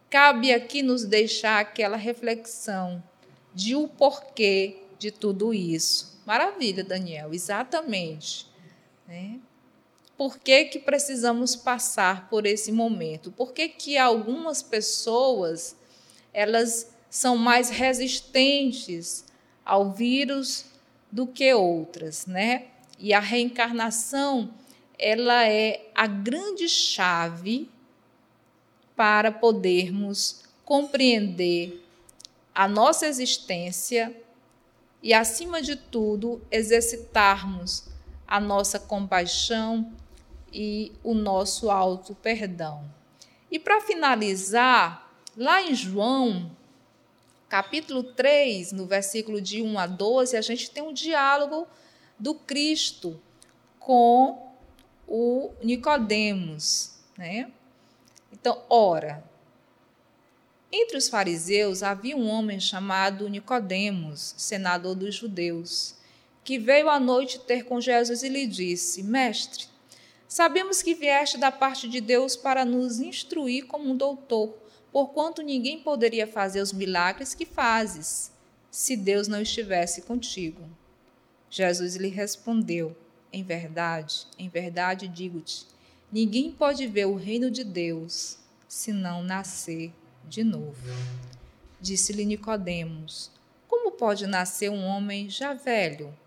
Cabe aqui nos deixar aquela reflexão de o porquê de tudo isso. Maravilha, Daniel, exatamente. Né? Por que, que precisamos passar por esse momento? Por que, que algumas pessoas elas são mais resistentes ao vírus do que outras, né? E a reencarnação, ela é a grande chave para podermos compreender a nossa existência e, acima de tudo, exercitarmos a nossa compaixão e o nosso auto perdão. E para finalizar, lá em João capítulo 3, no versículo de 1 a 12, a gente tem um diálogo do Cristo com o Nicodemos, né? Então, ora, entre os fariseus havia um homem chamado Nicodemos, senador dos judeus, que veio à noite ter com Jesus e lhe disse: Mestre, sabemos que vieste da parte de Deus para nos instruir como um doutor porquanto ninguém poderia fazer os milagres que fazes, se Deus não estivesse contigo. Jesus lhe respondeu: Em verdade, em verdade digo-te, ninguém pode ver o reino de Deus se não nascer de novo. Disse-lhe Nicodemos: Como pode nascer um homem já velho?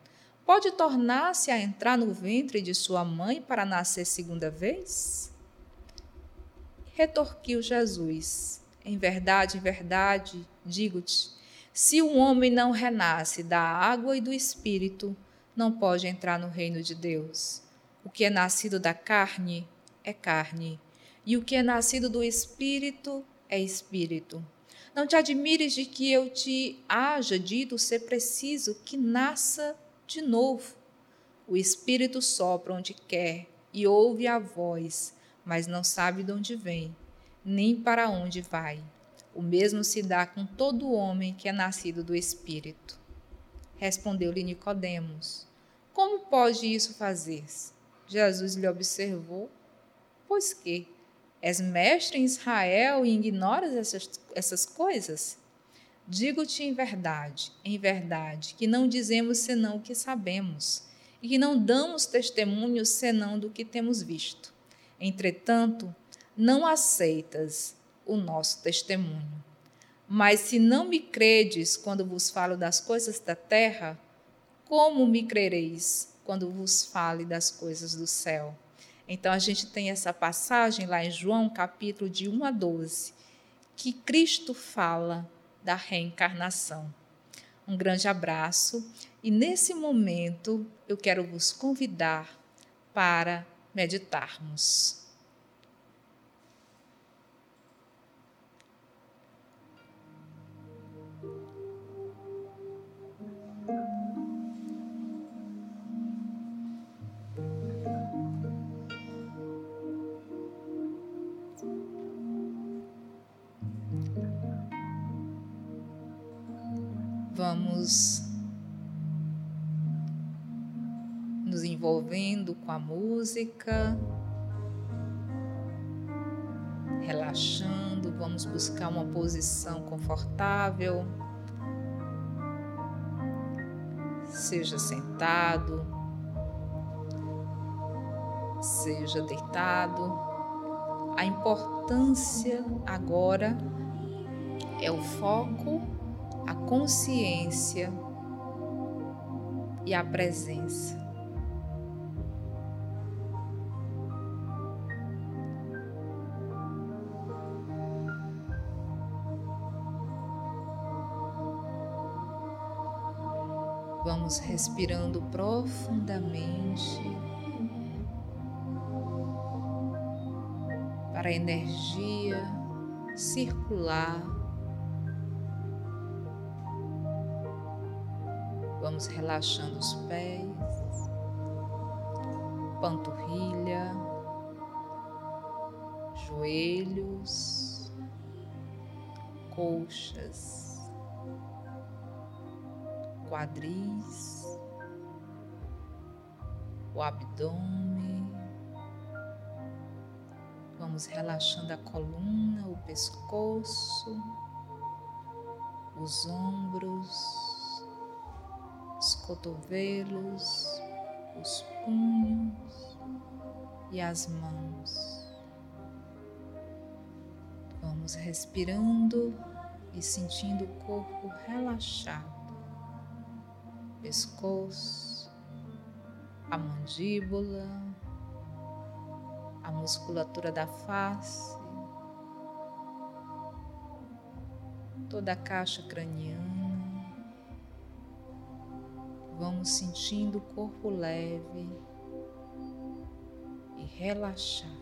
Pode tornar-se a entrar no ventre de sua mãe para nascer segunda vez? Retorquiu Jesus: Em verdade, em verdade, digo-te: se um homem não renasce da água e do espírito, não pode entrar no reino de Deus. O que é nascido da carne é carne, e o que é nascido do espírito é espírito. Não te admires de que eu te haja dito ser preciso que nasça de novo. O espírito sopra onde quer e ouve a voz mas não sabe de onde vem, nem para onde vai. O mesmo se dá com todo homem que é nascido do Espírito. Respondeu-lhe Nicodemos: Como pode isso fazer? Jesus lhe observou: Pois que és mestre em Israel e ignoras essas, essas coisas? Digo-te em verdade, em verdade, que não dizemos senão o que sabemos, e que não damos testemunho senão do que temos visto Entretanto, não aceitas o nosso testemunho. Mas se não me credes quando vos falo das coisas da terra, como me crereis quando vos fale das coisas do céu. Então a gente tem essa passagem lá em João, capítulo de 1 a 12, que Cristo fala da reencarnação. Um grande abraço e nesse momento eu quero vos convidar para meditarmos. Vamos nos envolvendo com a música, relaxando, vamos buscar uma posição confortável, seja sentado, seja deitado. A importância agora é o foco a consciência e a presença. Vamos respirando profundamente para a energia circular Vamos relaxando os pés, panturrilha, joelhos, coxas, quadris, o abdômen. Vamos relaxando a coluna, o pescoço, os ombros os cotovelos, os punhos e as mãos. Vamos respirando e sentindo o corpo relaxado, pescoço, a mandíbula, a musculatura da face, toda a caixa craniana Vamos sentindo o corpo leve e relaxado.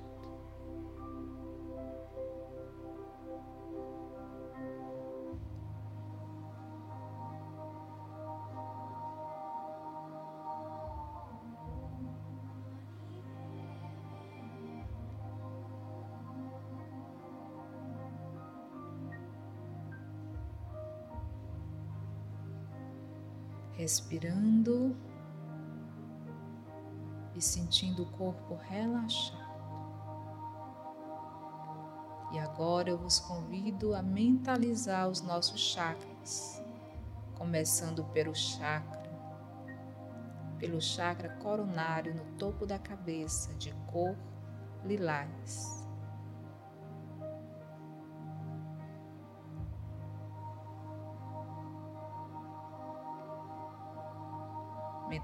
Respirando e sentindo o corpo relaxado. E agora eu vos convido a mentalizar os nossos chakras, começando pelo chakra, pelo chakra coronário no topo da cabeça, de cor lilás.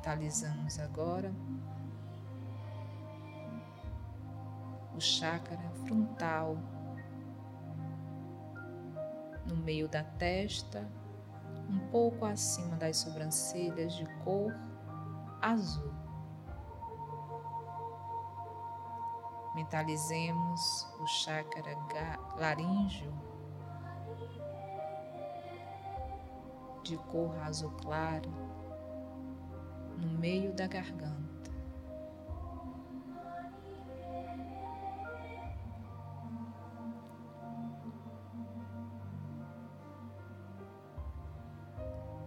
Mentalizamos agora o chakra frontal no meio da testa, um pouco acima das sobrancelhas de cor azul. Mentalizemos o chakra laríngeo de cor azul claro meio da garganta.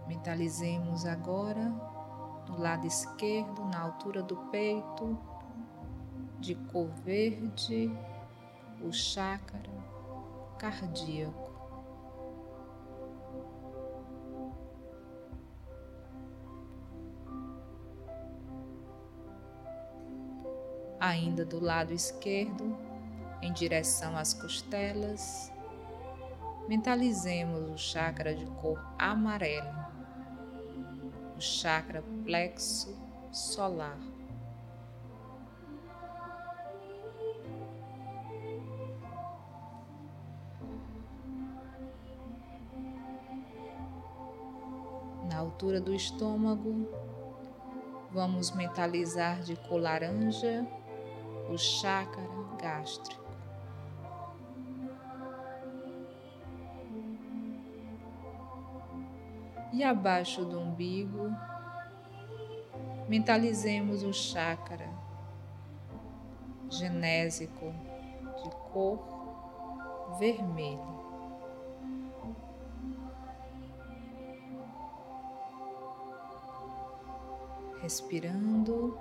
Mentalizemos agora no lado esquerdo, na altura do peito, de cor verde, o chácara cardíaco. Ainda do lado esquerdo, em direção às costelas. Mentalizemos o chakra de cor amarelo, o chakra plexo solar. Na altura do estômago, vamos mentalizar de cor laranja o chácara gástrico. E abaixo do umbigo, mentalizemos o chácara genésico de cor vermelho. Respirando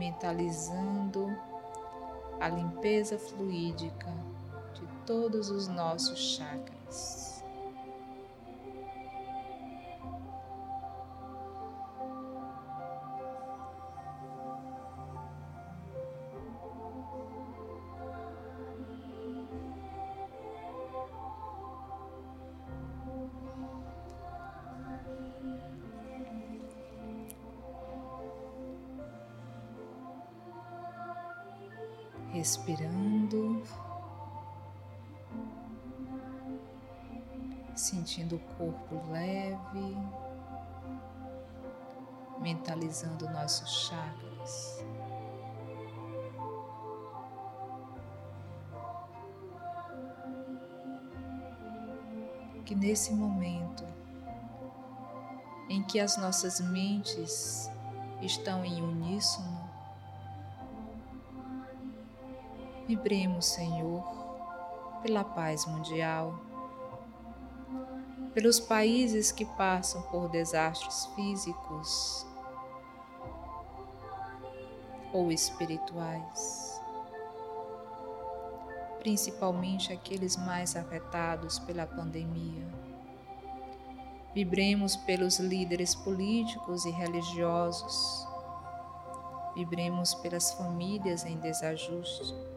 mentalizando a limpeza fluídica de todos os nossos chakras. Respirando, sentindo o corpo leve, mentalizando nossos chakras. Que nesse momento em que as nossas mentes estão em uníssono, Vibremos, Senhor, pela paz mundial, pelos países que passam por desastres físicos ou espirituais, principalmente aqueles mais afetados pela pandemia. Vibremos pelos líderes políticos e religiosos. Vibremos pelas famílias em desajuste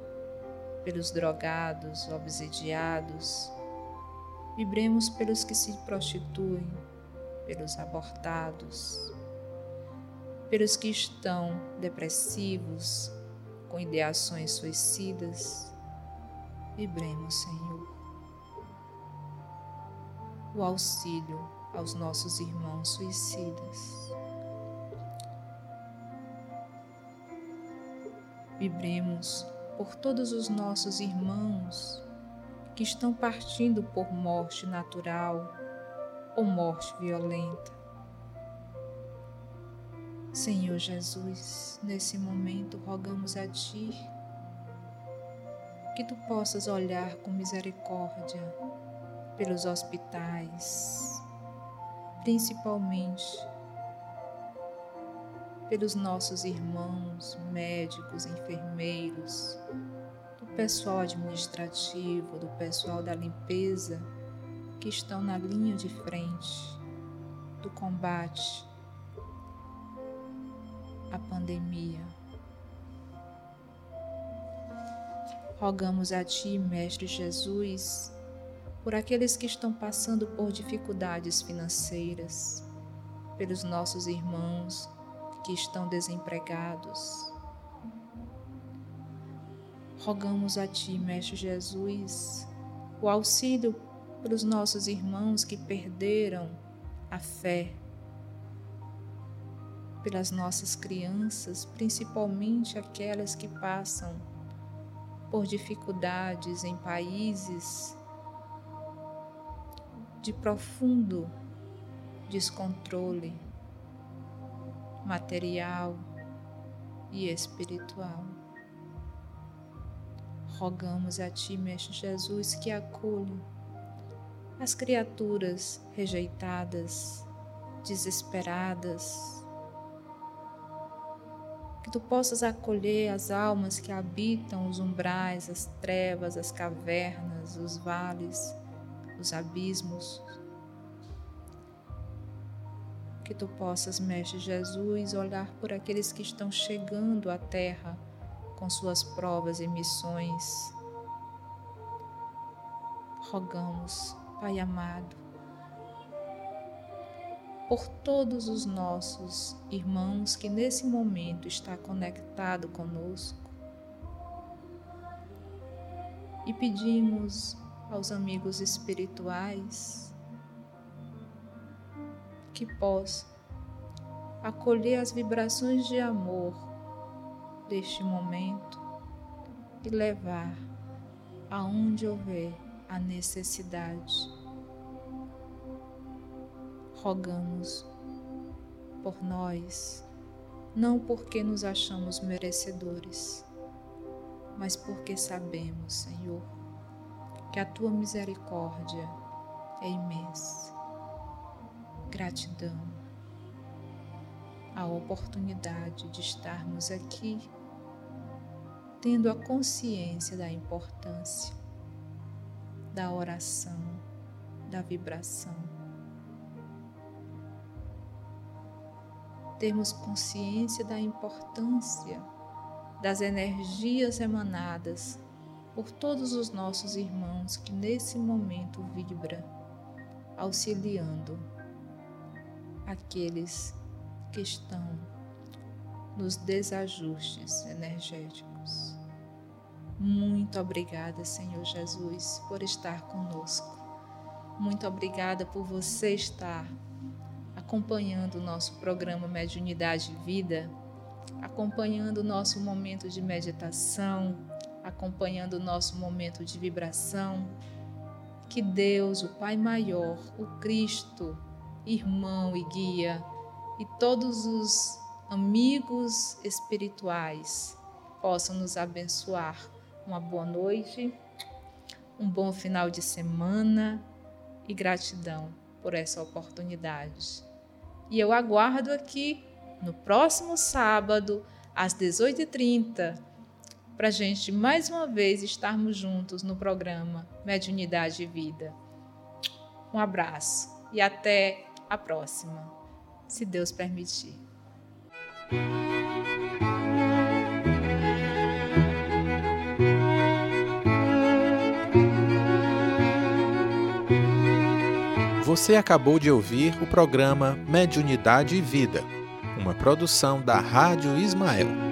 pelos drogados, obsidiados. Vibremos pelos que se prostituem, pelos abortados, pelos que estão depressivos, com ideações suicidas. Vibremos, Senhor, o auxílio aos nossos irmãos suicidas. Vibremos por todos os nossos irmãos que estão partindo por morte natural ou morte violenta. Senhor Jesus, nesse momento rogamos a Ti que Tu possas olhar com misericórdia pelos hospitais, principalmente pelos nossos irmãos, médicos, enfermeiros, do pessoal administrativo, do pessoal da limpeza que estão na linha de frente do combate à pandemia. Rogamos a Ti, Mestre Jesus, por aqueles que estão passando por dificuldades financeiras, pelos nossos irmãos que estão desempregados. Rogamos a Ti, Mestre Jesus, o auxílio para os nossos irmãos que perderam a fé, pelas nossas crianças, principalmente aquelas que passam por dificuldades em países de profundo descontrole material e espiritual. Rogamos a Ti, Mestre Jesus, que acolha as criaturas rejeitadas, desesperadas, que Tu possas acolher as almas que habitam os umbrais, as trevas, as cavernas, os vales, os abismos, que tu possas, Mestre Jesus, olhar por aqueles que estão chegando à Terra com suas provas e missões. Rogamos, Pai amado, por todos os nossos irmãos que nesse momento está conectado conosco. E pedimos aos amigos espirituais que possam acolher as vibrações de amor deste momento e levar aonde houver a necessidade. Rogamos por nós, não porque nos achamos merecedores, mas porque sabemos, Senhor, que a tua misericórdia é imensa. Gratidão a oportunidade de estarmos aqui, tendo a consciência da importância da oração, da vibração. Termos consciência da importância das energias emanadas por todos os nossos irmãos que nesse momento vibra, auxiliando aqueles que estão nos desajustes energéticos. Muito obrigada, Senhor Jesus, por estar conosco. Muito obrigada por você estar acompanhando o nosso programa Mediunidade Vida, acompanhando o nosso momento de meditação, acompanhando o nosso momento de vibração. Que Deus, o Pai Maior, o Cristo, irmão e guia, e todos os amigos espirituais possam nos abençoar. Uma boa noite, um bom final de semana e gratidão por essa oportunidade. E eu aguardo aqui no próximo sábado, às 18h30, para a gente mais uma vez estarmos juntos no programa Mediunidade e Vida. Um abraço e até a próxima se Deus permitir. Você acabou de ouvir o programa Mediunidade e Vida, uma produção da Rádio Ismael.